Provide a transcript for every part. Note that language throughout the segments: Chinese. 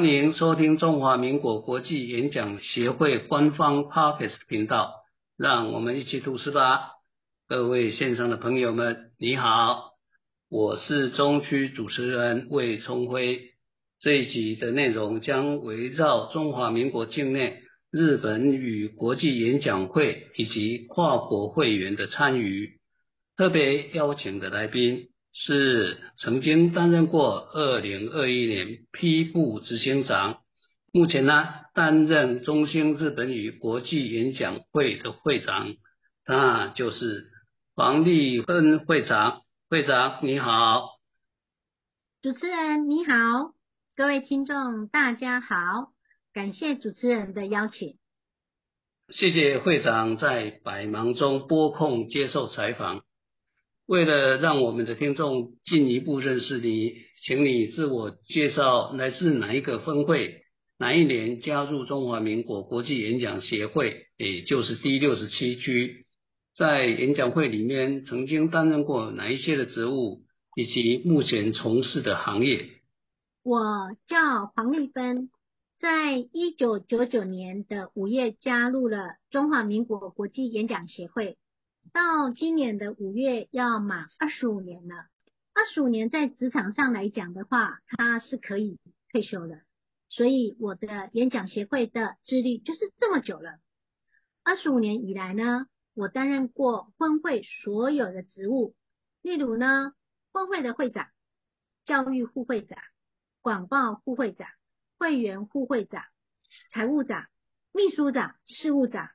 欢迎收听中华民国国际演讲协会官方 Podcast 频道，让我们一起读诗吧。各位线上的朋友们，你好，我是中区主持人魏聪辉。这一集的内容将围绕中华民国境内日本语国际演讲会以及跨国会员的参与，特别邀请的来宾。是曾经担任过二零二一年批部执行长，目前呢担任中兴日本语国际演讲会的会长，那就是黄丽芬会长。会长你好，主持人你好，各位听众大家好，感谢主持人的邀请。谢谢会长在百忙中拨空接受采访。为了让我们的听众进一步认识你，请你自我介绍，来自哪一个分会，哪一年加入中华民国国际演讲协会，也就是第六十七区，在演讲会里面曾经担任过哪一些的职务，以及目前从事的行业。我叫黄丽芬，在一九九九年的五月加入了中华民国国际演讲协会。到今年的五月要满二十五年了。二十五年在职场上来讲的话，他是可以退休的。所以我的演讲协会的资历就是这么久了。二十五年以来呢，我担任过分会所有的职务，例如呢，分会的会长、教育副会长、广报副会长、会员副会长、财务长、秘书长、事务长，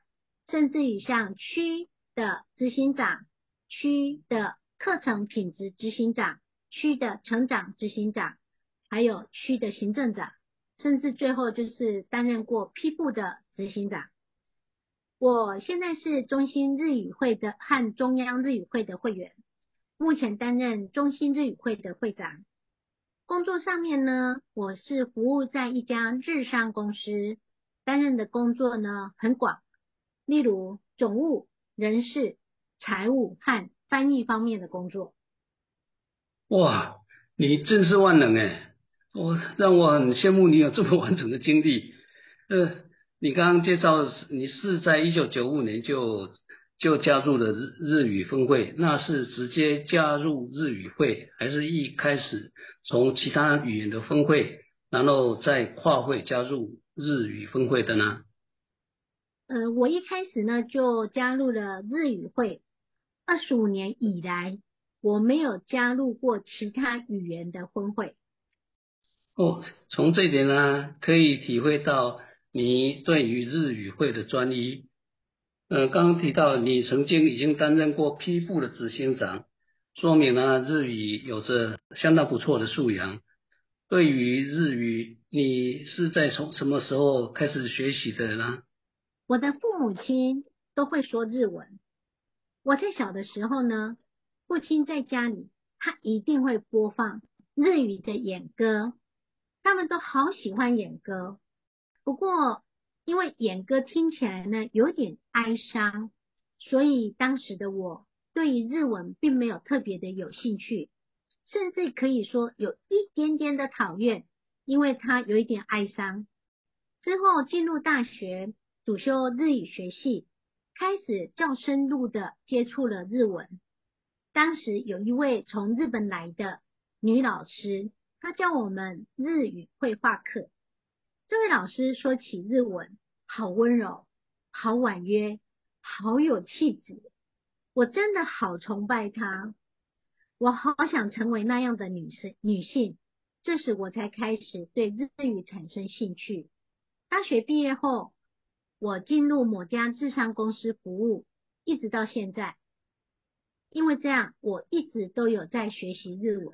甚至于像区。的执行长、区的课程品质执行长、区的成长执行长，还有区的行政长，甚至最后就是担任过批部的执行长。我现在是中心日语会的和中央日语会的会员，目前担任中心日语会的会长。工作上面呢，我是服务在一家日商公司，担任的工作呢很广，例如总务。人事、财务和翻译方面的工作。哇，你真是万能哎！我让我很羡慕你有这么完整的经历。呃，你刚刚介绍你是在一九九五年就就加入了日日语分会，那是直接加入日语会，还是一开始从其他语言的分会，然后再跨会加入日语分会的呢？呃，我一开始呢就加入了日语会，二十五年以来我没有加入过其他语言的分会。哦，从这点呢可以体会到你对于日语会的专一。呃，刚刚提到你曾经已经担任过批部的执行长，说明呢日语有着相当不错的素养。对于日语，你是在从什么时候开始学习的呢？我的父母亲都会说日文。我在小的时候呢，父亲在家里，他一定会播放日语的演歌，他们都好喜欢演歌。不过，因为演歌听起来呢有点哀伤，所以当时的我对于日文并没有特别的有兴趣，甚至可以说有一点点的讨厌，因为它有一点哀伤。之后进入大学。主修日语学系，开始较深入的接触了日文。当时有一位从日本来的女老师，她教我们日语绘画课。这位老师说起日文，好温柔，好婉约，好有气质。我真的好崇拜她，我好想成为那样的女生女性。这时我才开始对日语产生兴趣。大学毕业后。我进入某家智商公司服务，一直到现在。因为这样，我一直都有在学习日文。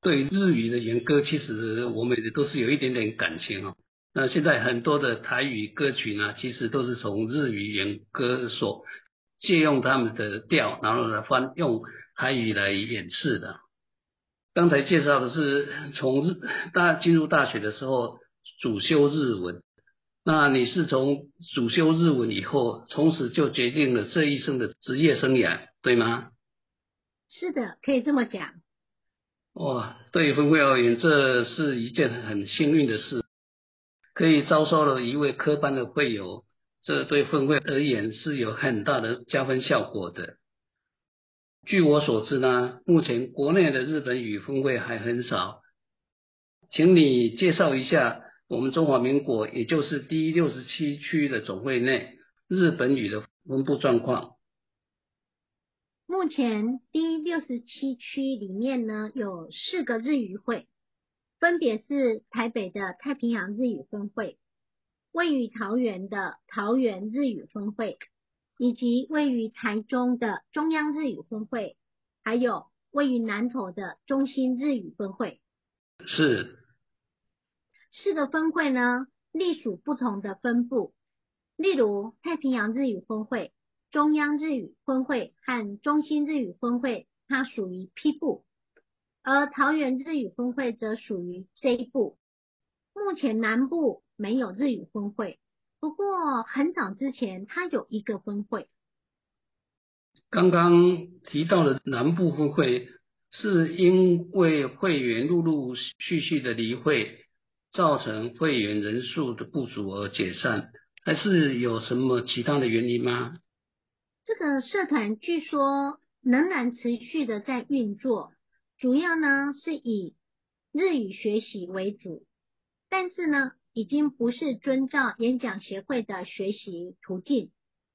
对日语的原歌，其实我们也都是有一点点感情哦。那现在很多的台语歌曲呢，其实都是从日语原歌所借用他们的调，然后来翻用台语来演示的。刚才介绍的是从日大进入大学的时候主修日文。那你是从主修日文以后，从此就决定了这一生的职业生涯，对吗？是的，可以这么讲。哇，对于分会而言，这是一件很幸运的事。可以招收了一位科班的会友，这对分会而言是有很大的加分效果的。据我所知呢，目前国内的日本语分会还很少，请你介绍一下我们中华民国，也就是第六十七区的总会内日本语的分布状况。目前第六十七区里面呢，有四个日语会，分别是台北的太平洋日语分会，位于桃园的桃园日语分会。以及位于台中的中央日语分会，还有位于南投的中心日语分会，是四个分会呢，隶属不同的分部。例如太平洋日语分会、中央日语分会和中心日语分会，它属于 P 部，而桃园日语分会则属于 J 部。目前南部没有日语分会。不过很早之前，它有一个分会。刚刚提到的南部分会，是因为会员陆陆续续的离会，造成会员人数的不足而解散，还是有什么其他的原因吗？这个社团据说仍然持续的在运作，主要呢是以日语学习为主，但是呢。已经不是遵照演讲协会的学习途径，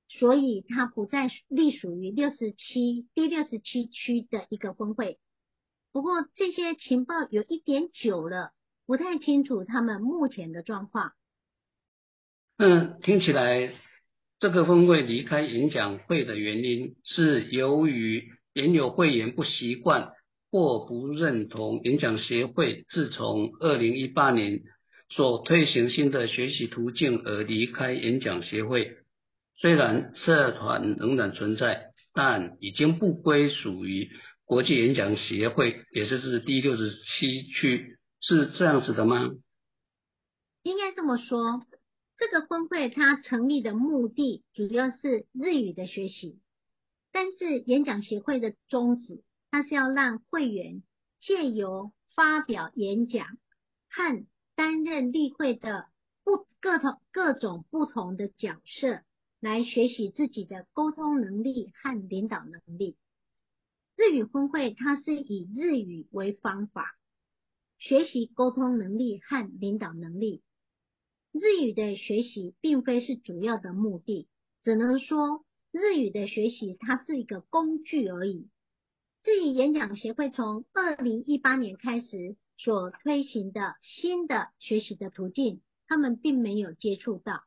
所以它不再隶属于六十七第六十七区的一个分会。不过这些情报有一点久了，不太清楚他们目前的状况。嗯，听起来这个分会离开演讲会的原因是由于原有会员不习惯或不认同演讲协会自从二零一八年。所推行新的学习途径而离开演讲协会，虽然社团仍然存在，但已经不归属于国际演讲协会，也就是第六十七区，是这样子的吗？应该这么说，这个峰会它成立的目的主要是日语的学习，但是演讲协会的宗旨，它是要让会员借由发表演讲和担任例会的不各同各种不同的角色，来学习自己的沟通能力和领导能力。日语峰会它是以日语为方法，学习沟通能力和领导能力。日语的学习并非是主要的目的，只能说日语的学习它是一个工具而已。至于演讲协会从二零一八年开始。所推行的新的学习的途径，他们并没有接触到。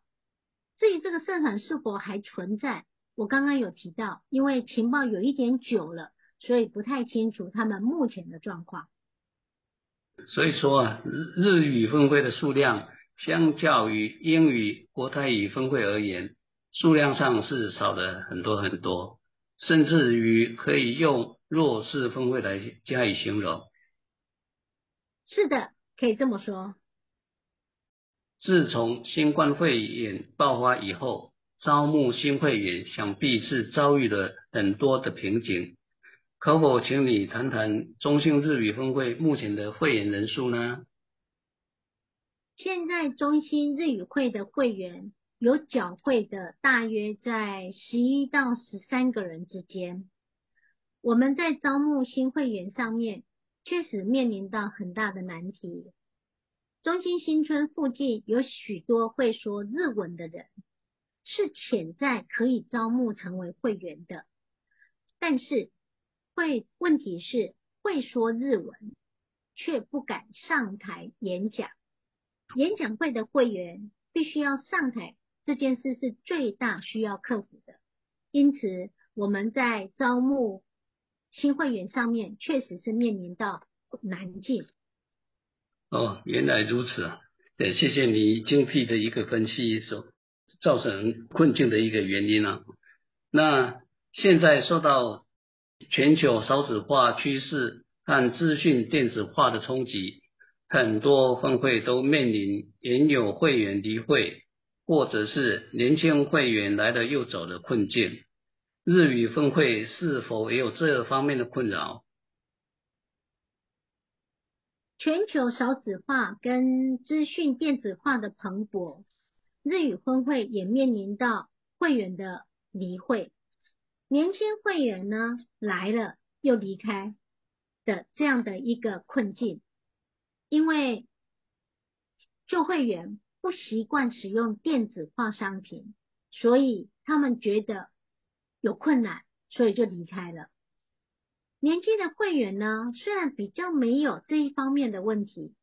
至于这个社团是否还存在，我刚刚有提到，因为情报有一点久了，所以不太清楚他们目前的状况。所以说啊，日日语分会的数量，相较于英语、国泰语分会而言，数量上是少了很多很多，甚至于可以用弱势分会来加以形容。是的，可以这么说。自从新冠肺炎爆发以后，招募新会员想必是遭遇了很多的瓶颈。可否请你谈谈中兴日语分会目前的会员人数呢？现在中兴日语会的会员有缴会的，大约在十一到十三个人之间。我们在招募新会员上面。确实面临到很大的难题。中心新村附近有许多会说日文的人，是潜在可以招募成为会员的。但是会问题是会说日文，却不敢上台演讲。演讲会的会员必须要上台，这件事是最大需要克服的。因此我们在招募。新会员上面确实是面临到难境。哦，原来如此啊！对，谢谢你精辟的一个分析，所造成困境的一个原因啊。那现在受到全球少子化趋势和资讯电子化的冲击，很多分会都面临原有会员离会，或者是年轻会员来了又走的困境。日语分会是否也有这方面的困扰？全球少子化跟资讯电子化的蓬勃，日语分会也面临到会员的离会，年轻会员呢来了又离开的这样的一个困境，因为旧会员不习惯使用电子化商品，所以他们觉得有困难，所以就离开了。年轻的会员呢，虽然比较没有这一方面的问题，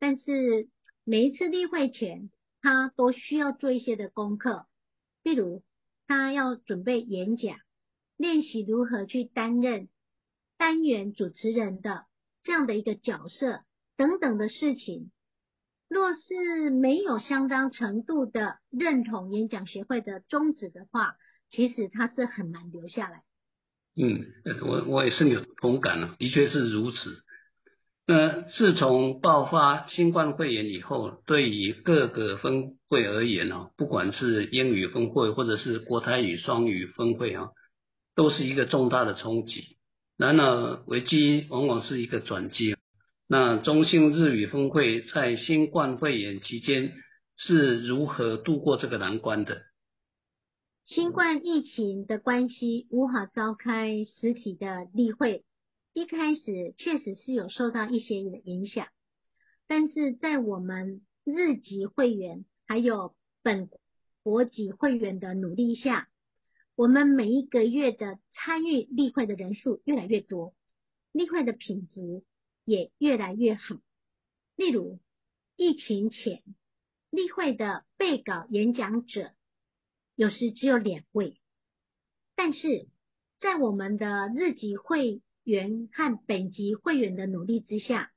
但是每一次例会前，他都需要做一些的功课，例如他要准备演讲，练习如何去担任单元主持人的这样的一个角色等等的事情。若是没有相当程度的认同演讲协会的宗旨的话，其实他是很难留下来。嗯，我我也深有同感了，的确是如此。那自从爆发新冠肺炎以后，对于各个分会而言啊，不管是英语分会或者是国台语双语分会啊，都是一个重大的冲击。然而危机往往是一个转机。那中兴日语峰会在新冠肺炎期间是如何度过这个难关的？新冠疫情的关系，无法召开实体的例会。一开始确实是有受到一些影响，但是在我们日籍会员还有本国籍会员的努力下，我们每一个月的参与例会的人数越来越多，例会的品质也越来越好。例如，疫情前例会的备稿演讲者。有时只有两位，但是在我们的日籍会员和本级会员的努力之下，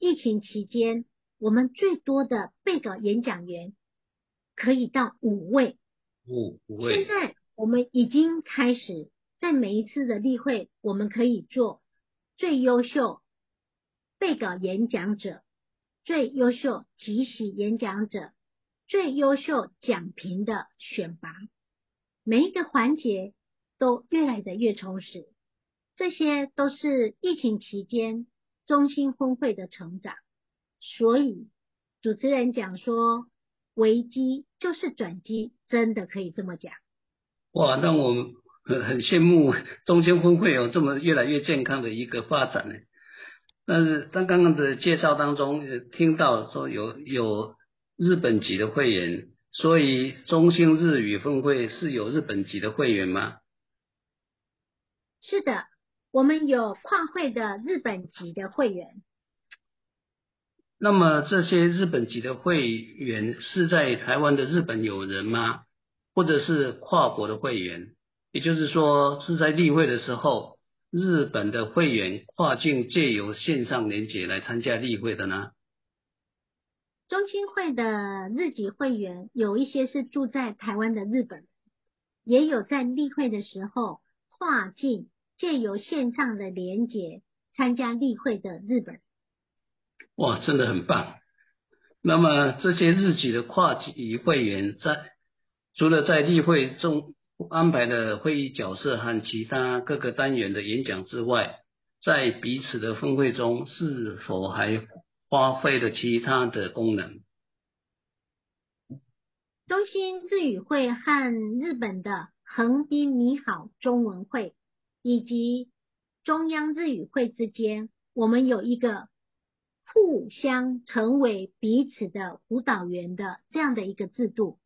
疫情期间我们最多的备稿演讲员可以到五位。五五位。现在我们已经开始在每一次的例会，我们可以做最优秀备稿演讲者、最优秀即席演讲者。最优秀奖评的选拔，每一个环节都越来的越充实，这些都是疫情期间中心峰会的成长。所以主持人讲说，危机就是转机，真的可以这么讲。哇，那我很很羡慕中心峰会有这么越来越健康的一个发展呢。但是在刚刚的介绍当中，听到说有有。日本籍的会员，所以中兴日语分会是有日本籍的会员吗？是的，我们有跨会的日本籍的会员。那么这些日本籍的会员是在台湾的日本友人吗？或者是跨国的会员？也就是说是在例会的时候，日本的会员跨境借由线上连接来参加例会的呢？中青会的日籍会员有一些是住在台湾的日本人，也有在例会的时候跨境借由线上的连接参加例会的日本人。哇，真的很棒！那么这些日籍的跨籍会员在除了在例会中安排的会议角色和其他各个单元的演讲之外，在彼此的分会中是否还？发挥了其他的功能。中心日语会和日本的横滨你好中文会以及中央日语会之间，我们有一个互相成为彼此的辅导员的这样的一个制度，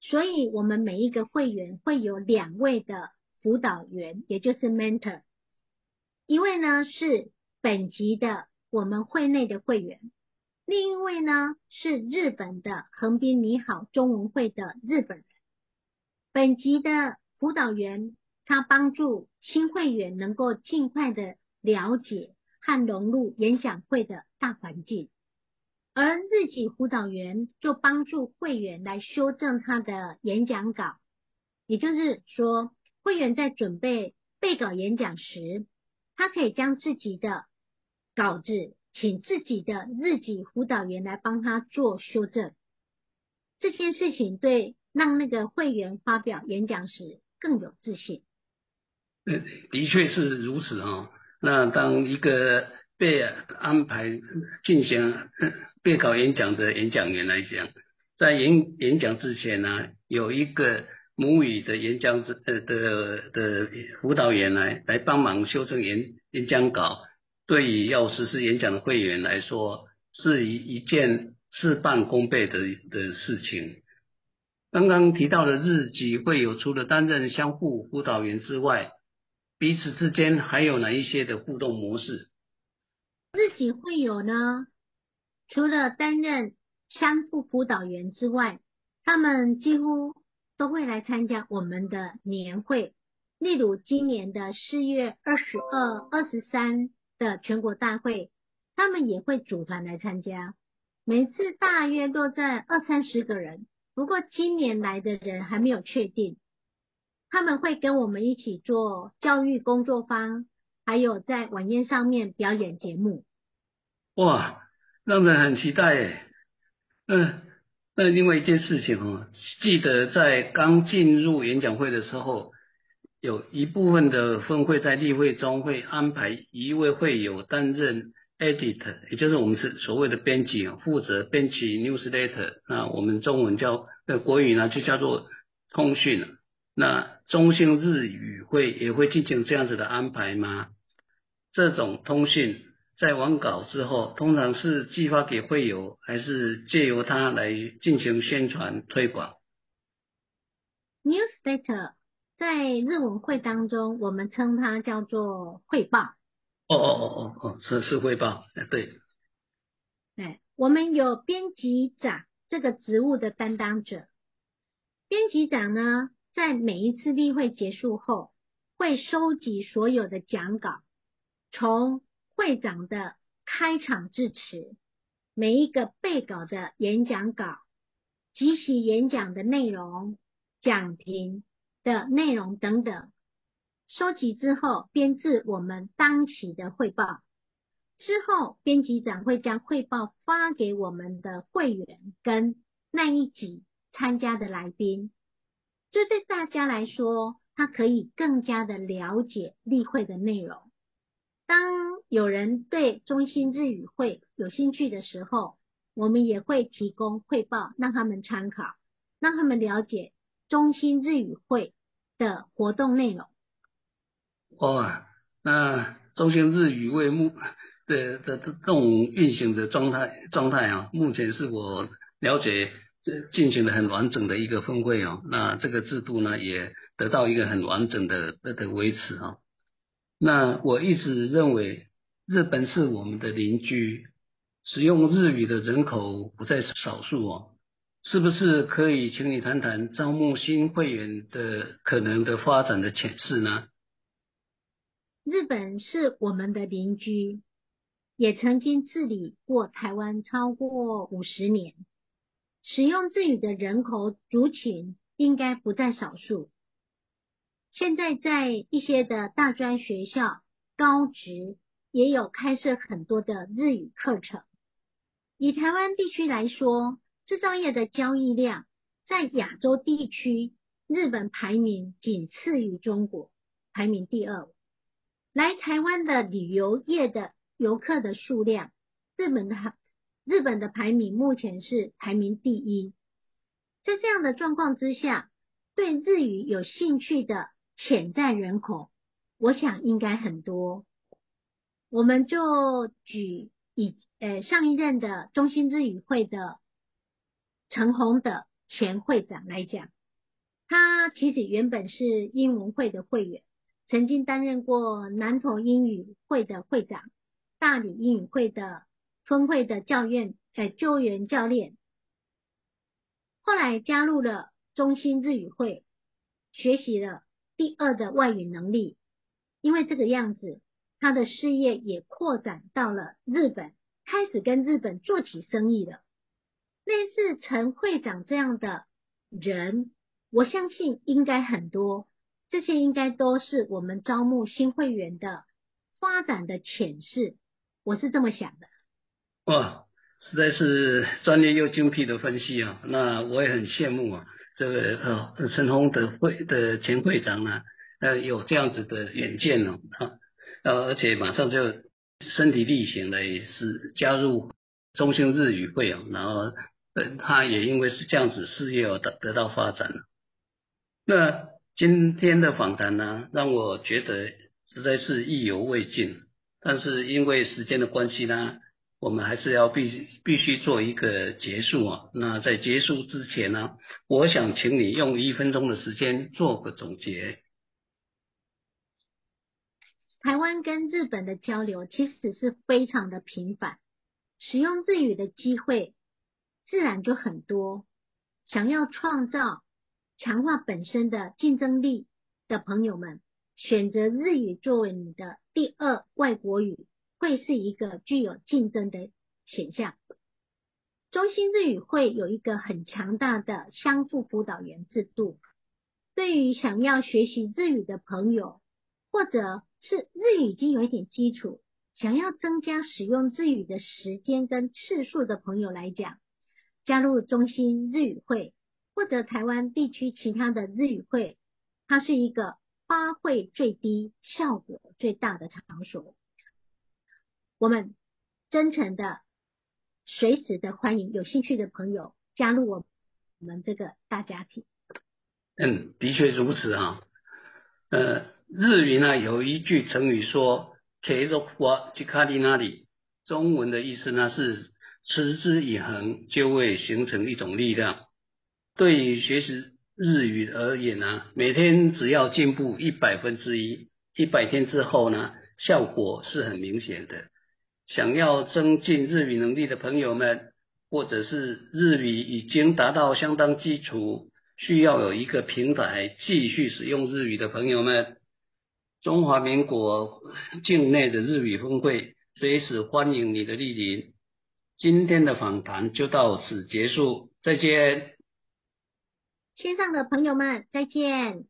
所以我们每一个会员会有两位的辅导员，也就是 mentor，一位呢是本级的。我们会内的会员，另一位呢是日本的横滨你好中文会的日本人。本级的辅导员，他帮助新会员能够尽快的了解和融入演讲会的大环境，而日籍辅导员就帮助会员来修正他的演讲稿。也就是说，会员在准备备稿演讲时，他可以将自己的稿子，请自己的日籍辅导员来帮他做修正。这件事情对让那个会员发表演讲时更有自信。呃，的确是如此啊。那当一个被安排进行备考演讲的演讲员来讲，在演演讲之前呢，有一个母语的演讲者呃的的辅导员来来帮忙修正演演讲稿，对于要实施演讲的会员来说，是一一件事半功倍的的事情。刚刚提到的日籍会有除了担任相互辅导员之外，彼此之间还有哪一些的互动模式？日籍会有呢，除了担任相互辅导员之外，他们几乎都会来参加我们的年会。例如今年的四月二十二、二十三的全国大会，他们也会组团来参加。每次大约落在二三十个人，不过今年来的人还没有确定。他们会跟我们一起做教育工作坊。还有在晚宴上面表演节目，哇，让人很期待诶。嗯，那另外一件事情哦，记得在刚进入演讲会的时候，有一部分的分会在例会中会安排一位会友担任 editor，也就是我们是所谓的编辑，负责编辑 newsletter。那我们中文叫的国语呢，就叫做通讯。那中兴日语会也会进行这样子的安排吗？这种通讯在完稿之后，通常是寄发给会友，还是借由他来进行宣传推广？Newsletter 在日文会当中，我们称它叫做汇报。哦哦哦哦哦，是是汇报，对。哎，我们有编辑长这个职务的担当者。编辑长呢，在每一次例会结束后，会收集所有的讲稿。从会长的开场致辞，每一个备稿的演讲稿，即席演讲的内容、讲评的内容等等，收集之后编制我们当期的汇报。之后，编辑长会将汇报发给我们的会员跟那一集参加的来宾。这对大家来说，他可以更加的了解例会的内容。当有人对中心日语会有兴趣的时候，我们也会提供汇报，让他们参考，让他们了解中心日语会的活动内容。哇，那中心日语会目的的这种运行的状态状态啊，目前是我了解这进行的很完整的一个分会哦。那这个制度呢，也得到一个很完整的的维持啊。那我一直认为，日本是我们的邻居，使用日语的人口不在少数哦。是不是可以请你谈谈招募新会员的可能的发展的潜势呢？日本是我们的邻居，也曾经治理过台湾超过五十年，使用日语的人口族群应该不在少数。现在在一些的大专学校、高职也有开设很多的日语课程。以台湾地区来说，制造业的交易量在亚洲地区，日本排名仅次于中国，排名第二。来台湾的旅游业的游客的数量，日本的日本的排名目前是排名第一。在这样的状况之下，对日语有兴趣的。潜在人口，我想应该很多。我们就举以呃上一任的中心日语会的陈红的前会长来讲，他其实原本是英文会的会员，曾经担任过南投英语会的会长、大理英语会的分会的教院呃救援教练，后来加入了中心日语会，学习了。第二的外语能力，因为这个样子，他的事业也扩展到了日本，开始跟日本做起生意了。类似陈会长这样的人，我相信应该很多，这些应该都是我们招募新会员的发展的潜势，我是这么想的。哇，实在是专业又精辟的分析啊，那我也很羡慕啊。这个呃，陈红的会的前会长呢，呃，有这样子的远见哦，啊，呃，而且马上就。身体力行的也是加入中兴日语会啊，然后他也因为是这样子事业而得得到发展。那今天的访谈呢，让我觉得实在是意犹未尽，但是因为时间的关系呢。我们还是要必必须做一个结束啊。那在结束之前呢，我想请你用一分钟的时间做个总结。台湾跟日本的交流其实是非常的频繁，使用日语的机会自然就很多。想要创造强化本身的竞争力的朋友们，选择日语作为你的第二外国语。会是一个具有竞争的选项。中心日语会有一个很强大的相互辅导员制度，对于想要学习日语的朋友，或者是日语已经有一点基础，想要增加使用日语的时间跟次数的朋友来讲，加入中心日语会或者台湾地区其他的日语会，它是一个花费最低、效果最大的场所。我们真诚的、随时的欢迎有兴趣的朋友加入我我们这个大家庭。嗯，的确如此啊。呃，日语呢有一句成语说 k e r o k a j i k a i n a 中文的意思呢是持之以恒就会形成一种力量。对于学习日语而言呢，每天只要进步一百分之一，一百天之后呢，效果是很明显的。想要增进日语能力的朋友们，或者是日语已经达到相当基础，需要有一个平台继续使用日语的朋友们，中华民国境内的日语峰会随时欢迎你的莅临。今天的访谈就到此结束，再见。线上的朋友们，再见。